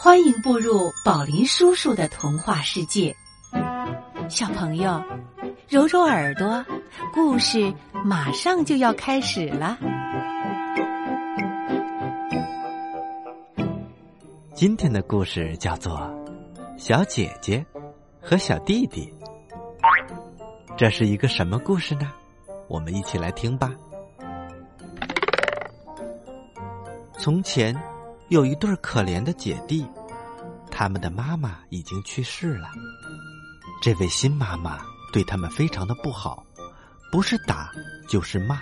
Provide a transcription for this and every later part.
欢迎步入宝林叔叔的童话世界，小朋友，揉揉耳朵，故事马上就要开始了。今天的故事叫做《小姐姐和小弟弟》，这是一个什么故事呢？我们一起来听吧。从前。有一对可怜的姐弟，他们的妈妈已经去世了。这位新妈妈对他们非常的不好，不是打就是骂，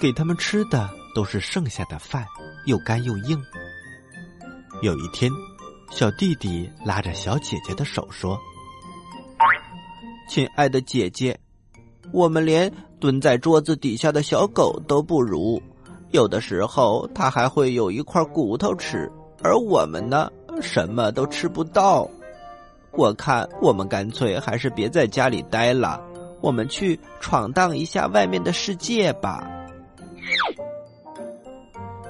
给他们吃的都是剩下的饭，又干又硬。有一天，小弟弟拉着小姐姐的手说：“亲爱的姐姐，我们连蹲在桌子底下的小狗都不如。”有的时候，它还会有一块骨头吃，而我们呢，什么都吃不到。我看，我们干脆还是别在家里待了，我们去闯荡一下外面的世界吧。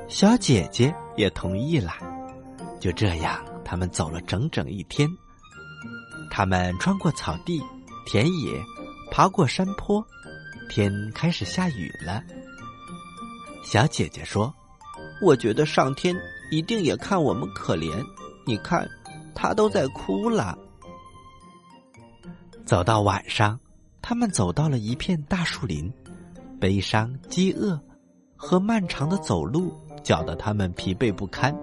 小姐姐也同意了。就这样，他们走了整整一天。他们穿过草地、田野，爬过山坡，天开始下雨了。小姐姐说：“我觉得上天一定也看我们可怜，你看，他都在哭了。”走到晚上，他们走到了一片大树林，悲伤、饥饿和漫长的走路搅得他们疲惫不堪。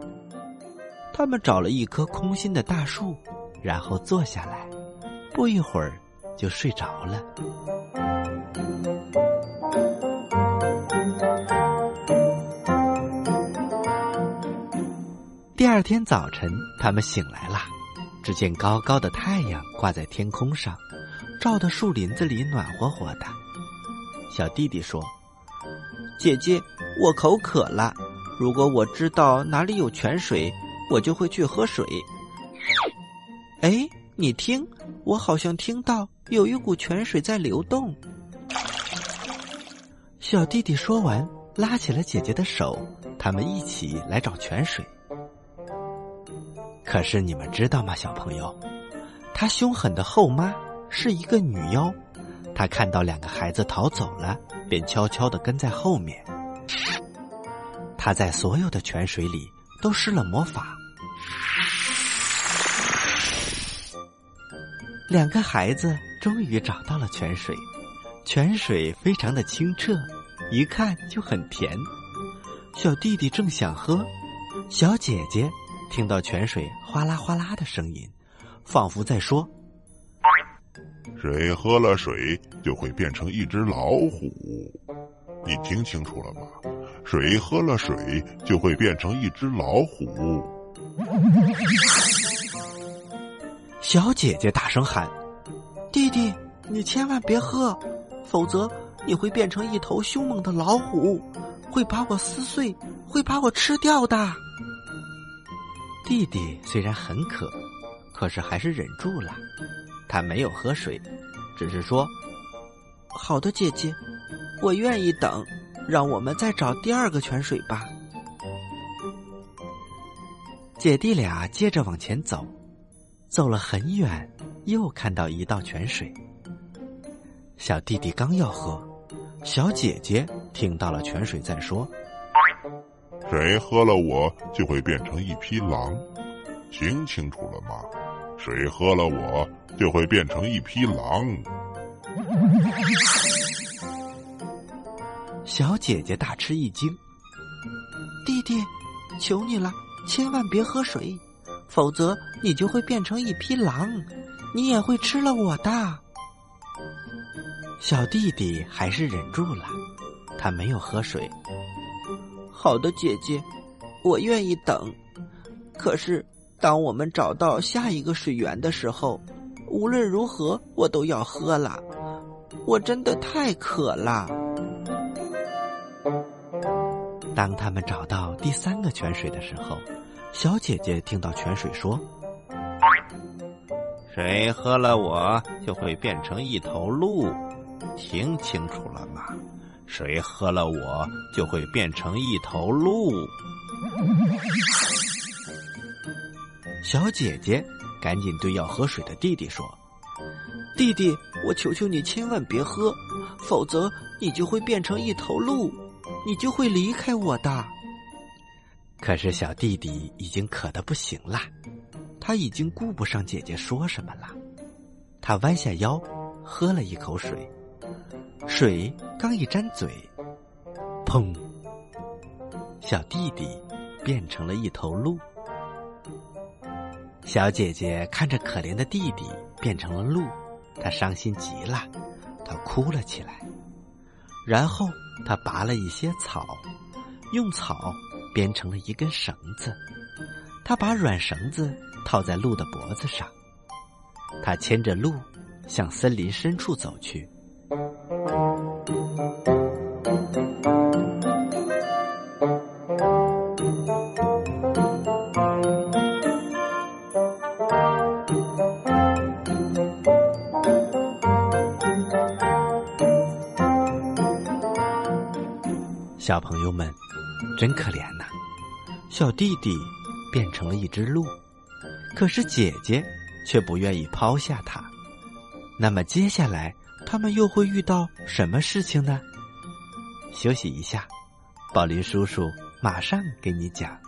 他们找了一棵空心的大树，然后坐下来，不一会儿就睡着了。二天早晨，他们醒来了，只见高高的太阳挂在天空上，照得树林子里暖和和的。小弟弟说：“姐姐，我口渴了，如果我知道哪里有泉水，我就会去喝水。”哎，你听，我好像听到有一股泉水在流动。小弟弟说完，拉起了姐姐的手，他们一起来找泉水。可是你们知道吗，小朋友？他凶狠的后妈是一个女妖，她看到两个孩子逃走了，便悄悄的跟在后面。她在所有的泉水里都施了魔法，两个孩子终于找到了泉水，泉水非常的清澈，一看就很甜。小弟弟正想喝，小姐姐。听到泉水哗啦哗啦的声音，仿佛在说：“谁喝了水就会变成一只老虎。你听清楚了吗？谁喝了水就会变成一只老虎。”小姐姐大声喊：“弟弟，你千万别喝，否则你会变成一头凶猛的老虎，会把我撕碎，会把我吃掉的。”弟弟虽然很渴，可是还是忍住了。他没有喝水，只是说：“好的，姐姐，我愿意等。让我们再找第二个泉水吧。”姐弟俩接着往前走，走了很远，又看到一道泉水。小弟弟刚要喝，小姐姐听到了泉水在说。谁喝了我就会变成一匹狼，听清楚了吗？谁喝了我就会变成一匹狼。小姐姐大吃一惊，弟弟，求你了，千万别喝水，否则你就会变成一匹狼，你也会吃了我的。小弟弟还是忍住了，他没有喝水。好的，姐姐，我愿意等。可是，当我们找到下一个水源的时候，无论如何，我都要喝了。我真的太渴了。当他们找到第三个泉水的时候，小姐姐听到泉水说：“谁喝了我就会变成一头鹿，听清楚了吗？”谁喝了我，就会变成一头鹿。小姐姐赶紧对要喝水的弟弟说：“弟弟，我求求你千万别喝，否则你就会变成一头鹿，你就会离开我的。”可是小弟弟已经渴得不行了，他已经顾不上姐姐说什么了。他弯下腰，喝了一口水，水刚一沾嘴，砰！小弟弟变成了一头鹿。小姐姐看着可怜的弟弟变成了鹿，她伤心极了，她哭了起来。然后她拔了一些草，用草。编成了一根绳子，她把软绳子套在鹿的脖子上，她牵着鹿向森林深处走去。小朋友们。真可怜呐，小弟弟变成了一只鹿，可是姐姐却不愿意抛下他。那么接下来他们又会遇到什么事情呢？休息一下，宝林叔叔马上给你讲。